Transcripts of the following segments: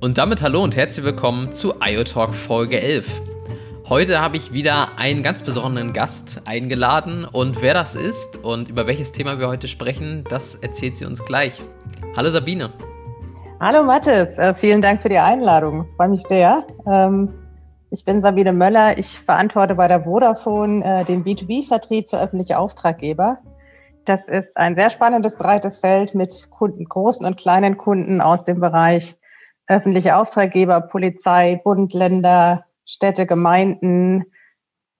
Und damit hallo und herzlich willkommen zu IoTalk Folge 11. Heute habe ich wieder einen ganz besonderen Gast eingeladen und wer das ist und über welches Thema wir heute sprechen, das erzählt sie uns gleich. Hallo Sabine. Hallo Mathis, äh, vielen Dank für die Einladung. Freue mich sehr. Ähm, ich bin Sabine Möller. Ich verantworte bei der Vodafone äh, den B2B-Vertrieb für öffentliche Auftraggeber. Das ist ein sehr spannendes, breites Feld mit Kunden, großen und kleinen Kunden aus dem Bereich öffentliche Auftraggeber, Polizei, Bund, Länder, Städte, Gemeinden,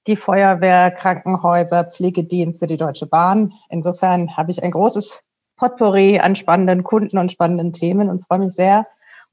die Feuerwehr, Krankenhäuser, Pflegedienste, die Deutsche Bahn. Insofern habe ich ein großes Potpourri an spannenden Kunden und spannenden Themen und freue mich sehr,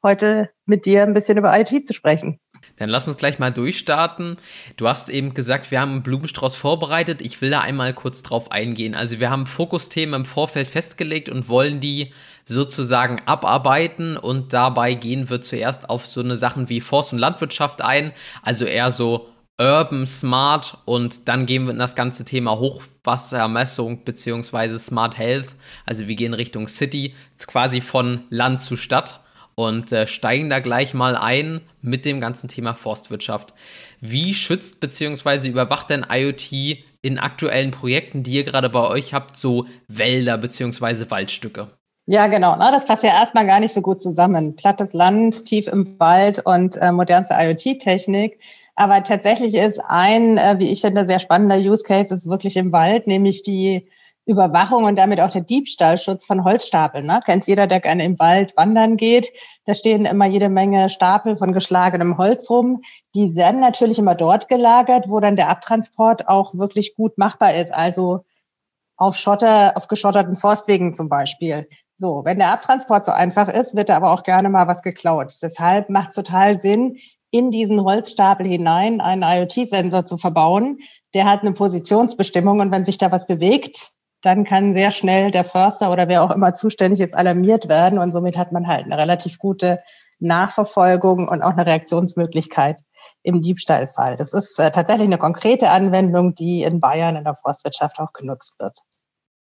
heute mit dir ein bisschen über IT zu sprechen. Dann lass uns gleich mal durchstarten. Du hast eben gesagt, wir haben einen Blumenstrauß vorbereitet. Ich will da einmal kurz drauf eingehen. Also wir haben Fokusthemen im Vorfeld festgelegt und wollen die sozusagen abarbeiten und dabei gehen wir zuerst auf so eine Sachen wie Forst- und Landwirtschaft ein, also eher so Urban Smart und dann gehen wir in das ganze Thema Hochwassermessung beziehungsweise Smart Health, also wir gehen Richtung City, quasi von Land zu Stadt und äh, steigen da gleich mal ein mit dem ganzen Thema Forstwirtschaft. Wie schützt beziehungsweise überwacht denn IoT in aktuellen Projekten, die ihr gerade bei euch habt, so Wälder beziehungsweise Waldstücke? Ja, genau. Na, das passt ja erstmal gar nicht so gut zusammen. Plattes Land, tief im Wald und äh, modernste IoT-Technik. Aber tatsächlich ist ein, äh, wie ich finde, sehr spannender Use Case ist wirklich im Wald, nämlich die Überwachung und damit auch der Diebstahlschutz von Holzstapeln. Ne? Kennt jeder, der gerne im Wald wandern geht. Da stehen immer jede Menge Stapel von geschlagenem Holz rum. Die werden natürlich immer dort gelagert, wo dann der Abtransport auch wirklich gut machbar ist. Also auf Schotter, auf geschotterten Forstwegen zum Beispiel. So, wenn der Abtransport so einfach ist, wird da aber auch gerne mal was geklaut. Deshalb macht es total Sinn, in diesen Holzstapel hinein einen IoT-Sensor zu verbauen. Der hat eine Positionsbestimmung und wenn sich da was bewegt, dann kann sehr schnell der Förster oder wer auch immer zuständig ist alarmiert werden und somit hat man halt eine relativ gute Nachverfolgung und auch eine Reaktionsmöglichkeit im Diebstahlfall. Das ist äh, tatsächlich eine konkrete Anwendung, die in Bayern in der Forstwirtschaft auch genutzt wird.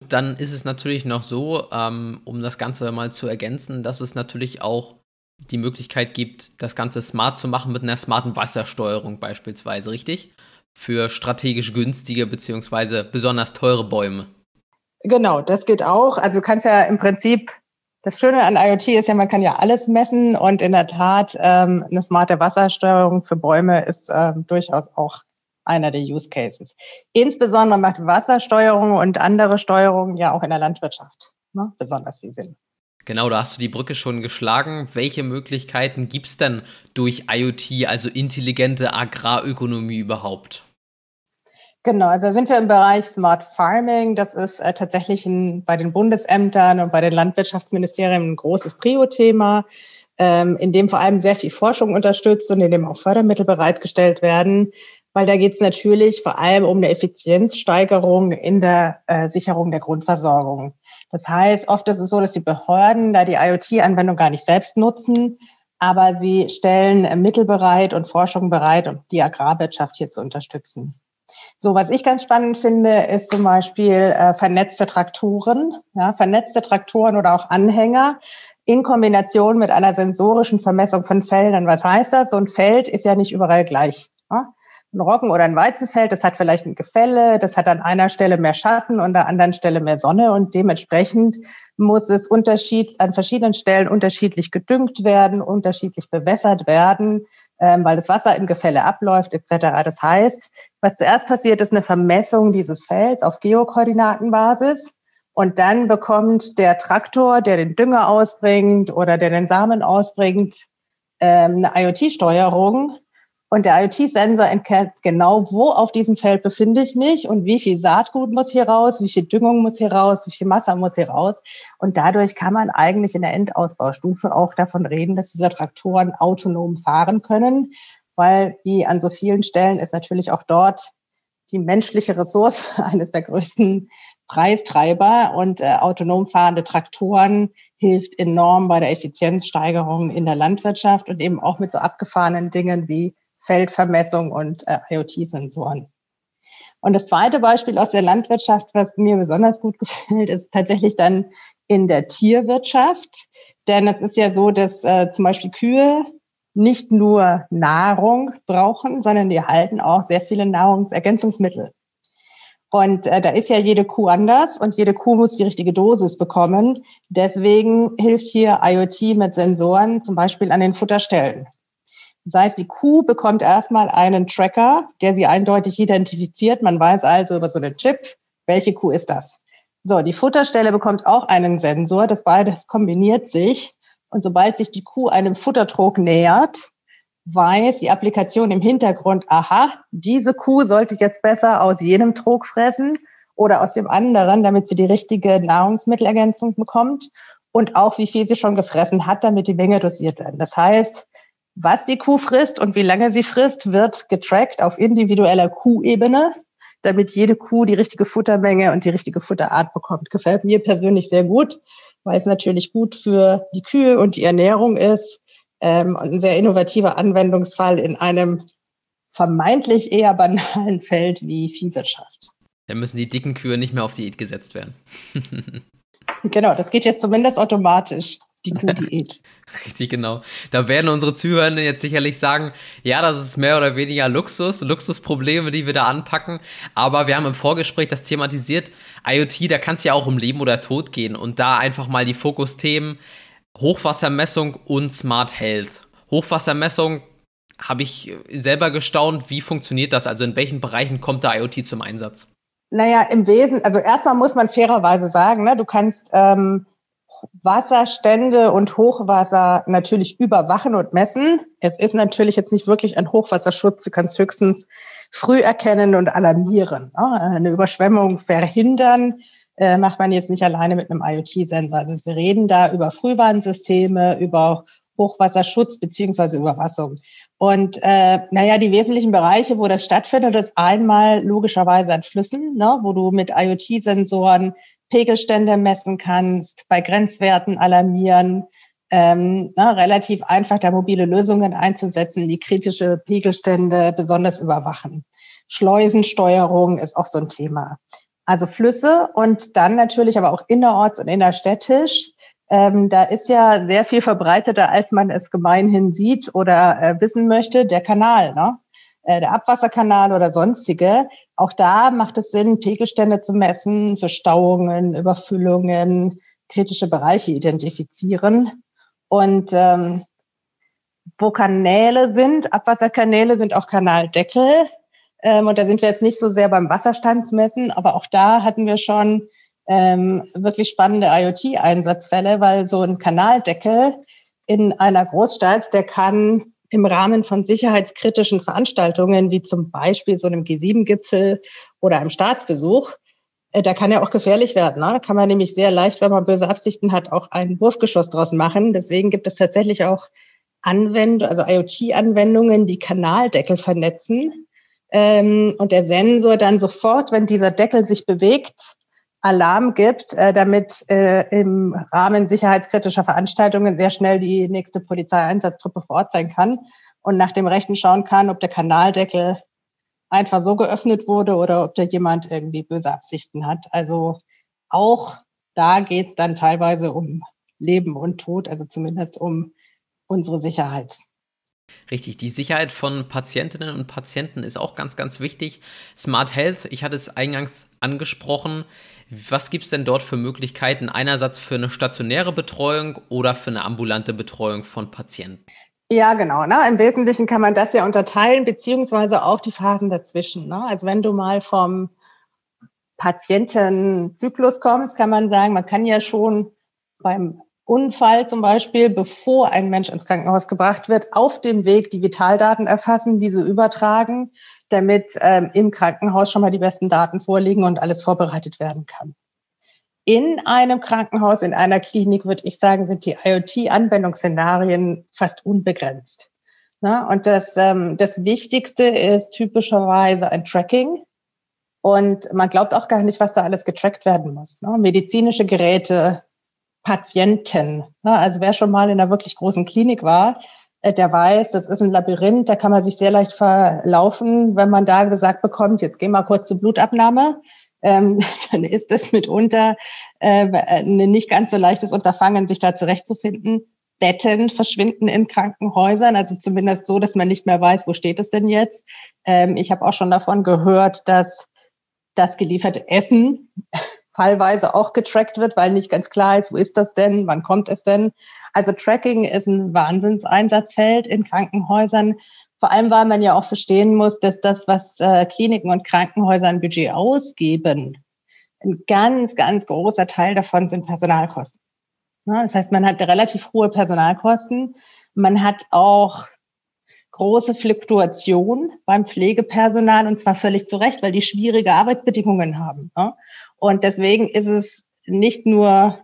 Dann ist es natürlich noch so, ähm, um das Ganze mal zu ergänzen, dass es natürlich auch die Möglichkeit gibt, das Ganze smart zu machen mit einer smarten Wassersteuerung beispielsweise, richtig? Für strategisch günstige bzw. besonders teure Bäume. Genau, das geht auch. Also du kannst ja im Prinzip, das Schöne an IoT ist ja, man kann ja alles messen und in der Tat ähm, eine smarte Wassersteuerung für Bäume ist ähm, durchaus auch einer der Use Cases. Insbesondere macht Wassersteuerung und andere Steuerungen ja auch in der Landwirtschaft ne, besonders viel Sinn. Genau, da hast du die Brücke schon geschlagen. Welche Möglichkeiten gibt es denn durch IoT, also intelligente Agrarökonomie überhaupt? Genau, also sind wir im Bereich Smart Farming. Das ist äh, tatsächlich ein, bei den Bundesämtern und bei den Landwirtschaftsministerien ein großes Prio-Thema, ähm, in dem vor allem sehr viel Forschung unterstützt und in dem auch Fördermittel bereitgestellt werden weil da geht es natürlich vor allem um eine Effizienzsteigerung in der äh, Sicherung der Grundversorgung. Das heißt, oft ist es so, dass die Behörden da die IoT-Anwendung gar nicht selbst nutzen, aber sie stellen Mittel bereit und Forschung bereit, um die Agrarwirtschaft hier zu unterstützen. So, was ich ganz spannend finde, ist zum Beispiel äh, vernetzte Traktoren, ja, vernetzte Traktoren oder auch Anhänger in Kombination mit einer sensorischen Vermessung von Feldern. Was heißt das? So ein Feld ist ja nicht überall gleich. Ja? ein Roggen- oder ein Weizenfeld, das hat vielleicht ein Gefälle, das hat an einer Stelle mehr Schatten und an der anderen Stelle mehr Sonne und dementsprechend muss es unterschied, an verschiedenen Stellen unterschiedlich gedüngt werden, unterschiedlich bewässert werden, ähm, weil das Wasser im Gefälle abläuft etc. Das heißt, was zuerst passiert, ist eine Vermessung dieses Felds auf Geokoordinatenbasis und dann bekommt der Traktor, der den Dünger ausbringt oder der den Samen ausbringt, ähm, eine IoT-Steuerung, und der IoT-Sensor erkennt genau, wo auf diesem Feld befinde ich mich und wie viel Saatgut muss hier raus, wie viel Düngung muss hier raus, wie viel Masse muss hier raus. Und dadurch kann man eigentlich in der Endausbaustufe auch davon reden, dass diese Traktoren autonom fahren können, weil wie an so vielen Stellen ist natürlich auch dort die menschliche Ressource eines der größten Preistreiber und äh, autonom fahrende Traktoren hilft enorm bei der Effizienzsteigerung in der Landwirtschaft und eben auch mit so abgefahrenen Dingen wie Feldvermessung und äh, IoT-Sensoren. Und das zweite Beispiel aus der Landwirtschaft, was mir besonders gut gefällt, ist tatsächlich dann in der Tierwirtschaft. Denn es ist ja so, dass äh, zum Beispiel Kühe nicht nur Nahrung brauchen, sondern die halten auch sehr viele Nahrungsergänzungsmittel. Und äh, da ist ja jede Kuh anders und jede Kuh muss die richtige Dosis bekommen. Deswegen hilft hier IoT mit Sensoren zum Beispiel an den Futterstellen. Das heißt, die Kuh bekommt erstmal einen Tracker, der sie eindeutig identifiziert. Man weiß also über so einen Chip, welche Kuh ist das. So, die Futterstelle bekommt auch einen Sensor. Das beides kombiniert sich. Und sobald sich die Kuh einem Futtertrog nähert, weiß die Applikation im Hintergrund, aha, diese Kuh sollte jetzt besser aus jenem Trog fressen oder aus dem anderen, damit sie die richtige Nahrungsmittelergänzung bekommt und auch wie viel sie schon gefressen hat, damit die Menge dosiert werden. Das heißt, was die Kuh frisst und wie lange sie frisst, wird getrackt auf individueller Kuhebene, damit jede Kuh die richtige Futtermenge und die richtige Futterart bekommt. Gefällt mir persönlich sehr gut, weil es natürlich gut für die Kühe und die Ernährung ist ähm, und ein sehr innovativer Anwendungsfall in einem vermeintlich eher banalen Feld wie Viehwirtschaft. Dann müssen die dicken Kühe nicht mehr auf Diät gesetzt werden. genau, das geht jetzt zumindest automatisch die Kuhdiät. Richtig, genau. Da werden unsere Zuhörenden jetzt sicherlich sagen, ja, das ist mehr oder weniger Luxus, Luxusprobleme, die wir da anpacken. Aber wir haben im Vorgespräch das thematisiert, IoT, da kann es ja auch um Leben oder Tod gehen. Und da einfach mal die Fokusthemen Hochwassermessung und Smart Health. Hochwassermessung habe ich selber gestaunt, wie funktioniert das? Also in welchen Bereichen kommt der IoT zum Einsatz? Naja, im Wesen, also erstmal muss man fairerweise sagen, ne, du kannst ähm, Wasserstände und Hochwasser natürlich überwachen und messen. Es ist natürlich jetzt nicht wirklich ein Hochwasserschutz. Du kannst höchstens früh erkennen und alarmieren. Eine Überschwemmung verhindern äh, macht man jetzt nicht alleine mit einem IoT-Sensor. Also wir reden da über Frühwarnsysteme, über Hochwasserschutz beziehungsweise Überwassung. Und äh, naja, die wesentlichen Bereiche, wo das stattfindet, ist einmal logischerweise an Flüssen, ne, wo du mit IoT-Sensoren Pegelstände messen kannst, bei Grenzwerten alarmieren, ähm, ne, relativ einfach da mobile Lösungen einzusetzen, die kritische Pegelstände besonders überwachen. Schleusensteuerung ist auch so ein Thema. Also Flüsse und dann natürlich aber auch innerorts und innerstädtisch. Ähm, da ist ja sehr viel verbreiteter, als man es gemeinhin sieht oder äh, wissen möchte, der Kanal. Ne? Äh, der Abwasserkanal oder sonstige. Auch da macht es Sinn, Pegelstände zu messen, für Stauungen, Überfüllungen, kritische Bereiche identifizieren. Und ähm, wo Kanäle sind, Abwasserkanäle sind auch Kanaldeckel. Ähm, und da sind wir jetzt nicht so sehr beim Wasserstandsmessen, aber auch da hatten wir schon ähm, wirklich spannende IoT-Einsatzfälle, weil so ein Kanaldeckel in einer Großstadt, der kann im Rahmen von sicherheitskritischen Veranstaltungen, wie zum Beispiel so einem G7-Gipfel oder einem Staatsbesuch, äh, da kann ja auch gefährlich werden. Ne? Da kann man nämlich sehr leicht, wenn man böse Absichten hat, auch ein Wurfgeschoss draus machen. Deswegen gibt es tatsächlich auch Anwendungen, also IoT-Anwendungen, die Kanaldeckel vernetzen. Ähm, und der Sensor dann sofort, wenn dieser Deckel sich bewegt, Alarm gibt, äh, damit äh, im Rahmen sicherheitskritischer Veranstaltungen sehr schnell die nächste Polizeieinsatztruppe vor Ort sein kann und nach dem Rechten schauen kann, ob der Kanaldeckel einfach so geöffnet wurde oder ob da jemand irgendwie böse Absichten hat. Also auch da geht es dann teilweise um Leben und Tod, also zumindest um unsere Sicherheit. Richtig, die Sicherheit von Patientinnen und Patienten ist auch ganz, ganz wichtig. Smart Health, ich hatte es eingangs angesprochen. Was gibt es denn dort für Möglichkeiten? Einerseits für eine stationäre Betreuung oder für eine ambulante Betreuung von Patienten? Ja, genau. Ne? Im Wesentlichen kann man das ja unterteilen, beziehungsweise auch die Phasen dazwischen. Ne? Also wenn du mal vom Patientenzyklus kommst, kann man sagen, man kann ja schon beim Unfall zum Beispiel, bevor ein Mensch ins Krankenhaus gebracht wird, auf dem Weg die Vitaldaten erfassen, diese übertragen, damit ähm, im Krankenhaus schon mal die besten Daten vorliegen und alles vorbereitet werden kann. In einem Krankenhaus, in einer Klinik, würde ich sagen, sind die IoT-Anwendungsszenarien fast unbegrenzt. Na, und das, ähm, das Wichtigste ist typischerweise ein Tracking. Und man glaubt auch gar nicht, was da alles getrackt werden muss. Ne? Medizinische Geräte, Patienten. Also wer schon mal in einer wirklich großen Klinik war, äh, der weiß, das ist ein Labyrinth, da kann man sich sehr leicht verlaufen, wenn man da gesagt bekommt, jetzt geh mal kurz zur Blutabnahme. Ähm, dann ist es mitunter äh, ein nicht ganz so leichtes Unterfangen, sich da zurechtzufinden. Betten verschwinden in Krankenhäusern, also zumindest so, dass man nicht mehr weiß, wo steht es denn jetzt. Ähm, ich habe auch schon davon gehört, dass das gelieferte Essen fallweise auch getrackt wird, weil nicht ganz klar ist, wo ist das denn, wann kommt es denn. Also Tracking ist ein Wahnsinnseinsatzfeld in Krankenhäusern, vor allem weil man ja auch verstehen muss, dass das, was äh, Kliniken und Krankenhäuser ein Budget ausgeben, ein ganz, ganz großer Teil davon sind Personalkosten. Ja, das heißt, man hat relativ hohe Personalkosten. Man hat auch große Fluktuation beim Pflegepersonal und zwar völlig zu Recht, weil die schwierige Arbeitsbedingungen haben. Ja? Und deswegen ist es nicht nur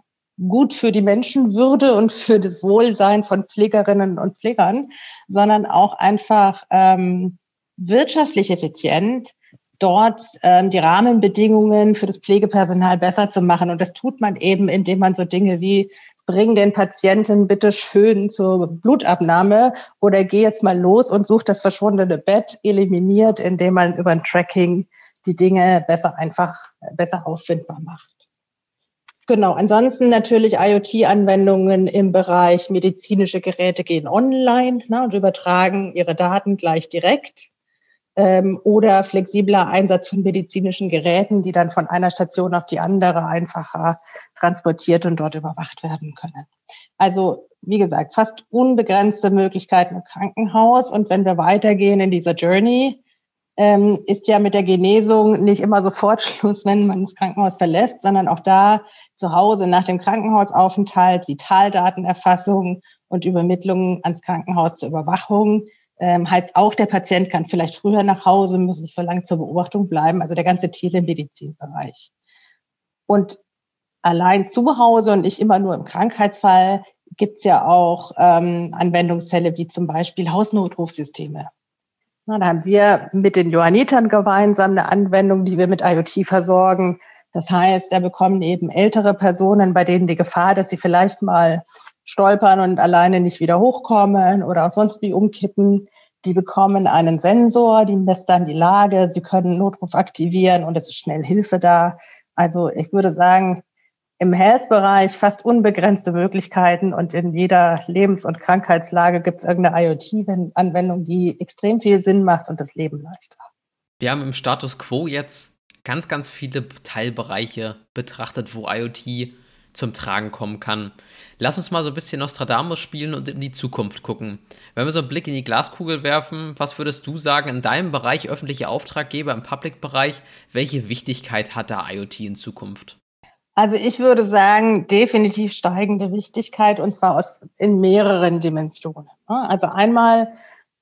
gut für die Menschenwürde und für das Wohlsein von Pflegerinnen und Pflegern, sondern auch einfach ähm, wirtschaftlich effizient, dort ähm, die Rahmenbedingungen für das Pflegepersonal besser zu machen. Und das tut man eben, indem man so Dinge wie bring den Patienten bitte schön zur Blutabnahme oder geh jetzt mal los und such das verschwundene Bett, eliminiert, indem man über ein Tracking die Dinge besser einfach, besser auffindbar macht. Genau, ansonsten natürlich IoT-Anwendungen im Bereich medizinische Geräte gehen online ne, und übertragen ihre Daten gleich direkt. Ähm, oder flexibler Einsatz von medizinischen Geräten, die dann von einer Station auf die andere einfacher transportiert und dort überwacht werden können. Also wie gesagt, fast unbegrenzte Möglichkeiten im Krankenhaus. Und wenn wir weitergehen in dieser Journey, ähm, ist ja mit der Genesung nicht immer sofort Schluss, wenn man das Krankenhaus verlässt, sondern auch da zu Hause nach dem Krankenhausaufenthalt, Vitaldatenerfassung und Übermittlung ans Krankenhaus zur Überwachung. Ähm, heißt auch, der Patient kann vielleicht früher nach Hause, muss nicht so lange zur Beobachtung bleiben, also der ganze Telemedizinbereich. Und allein zu Hause und nicht immer nur im Krankheitsfall gibt es ja auch ähm, Anwendungsfälle wie zum Beispiel Hausnotrufsysteme. Na, da haben wir mit den Johannitern gemeinsam eine Anwendung, die wir mit IoT versorgen. Das heißt, da bekommen eben ältere Personen, bei denen die Gefahr, dass sie vielleicht mal stolpern und alleine nicht wieder hochkommen oder auch sonst wie umkippen, die bekommen einen Sensor, die misst dann die Lage, sie können Notruf aktivieren und es ist schnell Hilfe da. Also ich würde sagen, im Health-Bereich fast unbegrenzte Möglichkeiten und in jeder Lebens- und Krankheitslage gibt es irgendeine IoT-Anwendung, die extrem viel Sinn macht und das Leben leichter. Wir haben im Status quo jetzt ganz, ganz viele Teilbereiche betrachtet, wo IoT zum Tragen kommen kann. Lass uns mal so ein bisschen Nostradamus spielen und in die Zukunft gucken. Wenn wir so einen Blick in die Glaskugel werfen, was würdest du sagen in deinem Bereich öffentliche Auftraggeber im Public-Bereich? Welche Wichtigkeit hat da IoT in Zukunft? Also ich würde sagen, definitiv steigende Wichtigkeit und zwar aus, in mehreren Dimensionen. Also einmal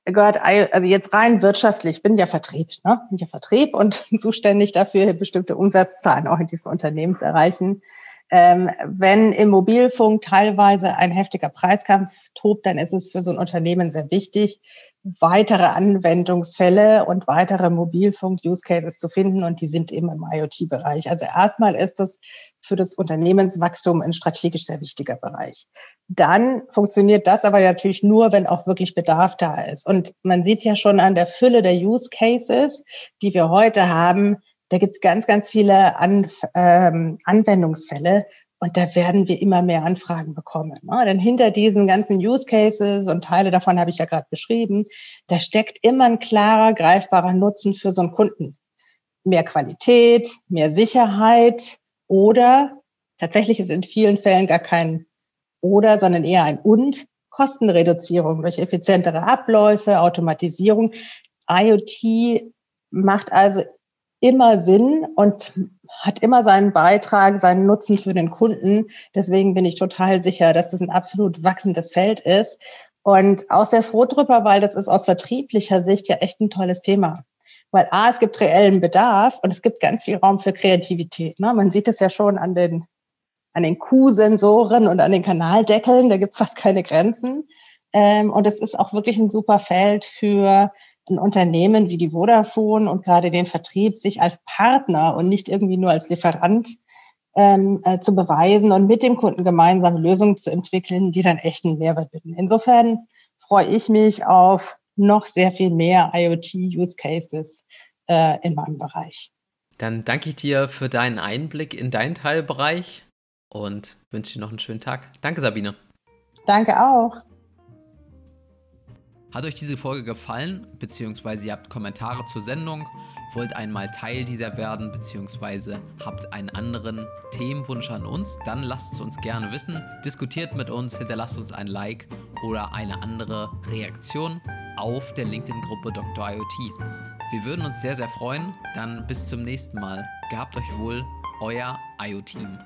gehört, also jetzt rein wirtschaftlich, ich bin ja Vertrieb, ne? bin ja Vertrieb und zuständig dafür, bestimmte Umsatzzahlen auch in diesem Unternehmen zu erreichen. Ähm, wenn im Mobilfunk teilweise ein heftiger Preiskampf tobt, dann ist es für so ein Unternehmen sehr wichtig, weitere Anwendungsfälle und weitere Mobilfunk-Use-Cases zu finden und die sind eben im IoT-Bereich. Also erstmal ist das für das Unternehmenswachstum ein strategisch sehr wichtiger Bereich. Dann funktioniert das aber natürlich nur, wenn auch wirklich Bedarf da ist. Und man sieht ja schon an der Fülle der Use-Cases, die wir heute haben, da gibt es ganz, ganz viele an, ähm, Anwendungsfälle, und da werden wir immer mehr Anfragen bekommen. Ne? Denn hinter diesen ganzen Use Cases und Teile davon habe ich ja gerade beschrieben, da steckt immer ein klarer, greifbarer Nutzen für so einen Kunden. Mehr Qualität, mehr Sicherheit oder tatsächlich ist in vielen Fällen gar kein oder, sondern eher ein und Kostenreduzierung durch effizientere Abläufe, Automatisierung. IoT macht also immer Sinn und hat immer seinen Beitrag, seinen Nutzen für den Kunden. Deswegen bin ich total sicher, dass das ein absolut wachsendes Feld ist. Und auch sehr froh drüber, weil das ist aus vertrieblicher Sicht ja echt ein tolles Thema. Weil A, es gibt reellen Bedarf und es gibt ganz viel Raum für Kreativität. Ne? Man sieht es ja schon an den, an den Q-Sensoren und an den Kanaldeckeln, da gibt es fast keine Grenzen. Ähm, und es ist auch wirklich ein super Feld für ein Unternehmen wie die Vodafone und gerade den Vertrieb sich als Partner und nicht irgendwie nur als Lieferant ähm, äh, zu beweisen und mit dem Kunden gemeinsam Lösungen zu entwickeln, die dann echt einen Mehrwert bieten. Insofern freue ich mich auf noch sehr viel mehr IoT-Use-Cases äh, in meinem Bereich. Dann danke ich dir für deinen Einblick in deinen Teilbereich und wünsche dir noch einen schönen Tag. Danke, Sabine. Danke auch. Hat euch diese Folge gefallen, beziehungsweise ihr habt Kommentare zur Sendung, wollt einmal Teil dieser werden, beziehungsweise habt einen anderen Themenwunsch an uns, dann lasst es uns gerne wissen. Diskutiert mit uns, hinterlasst uns ein Like oder eine andere Reaktion auf der LinkedIn-Gruppe Dr. IoT. Wir würden uns sehr, sehr freuen. Dann bis zum nächsten Mal. Gehabt euch wohl, euer IoT-Team.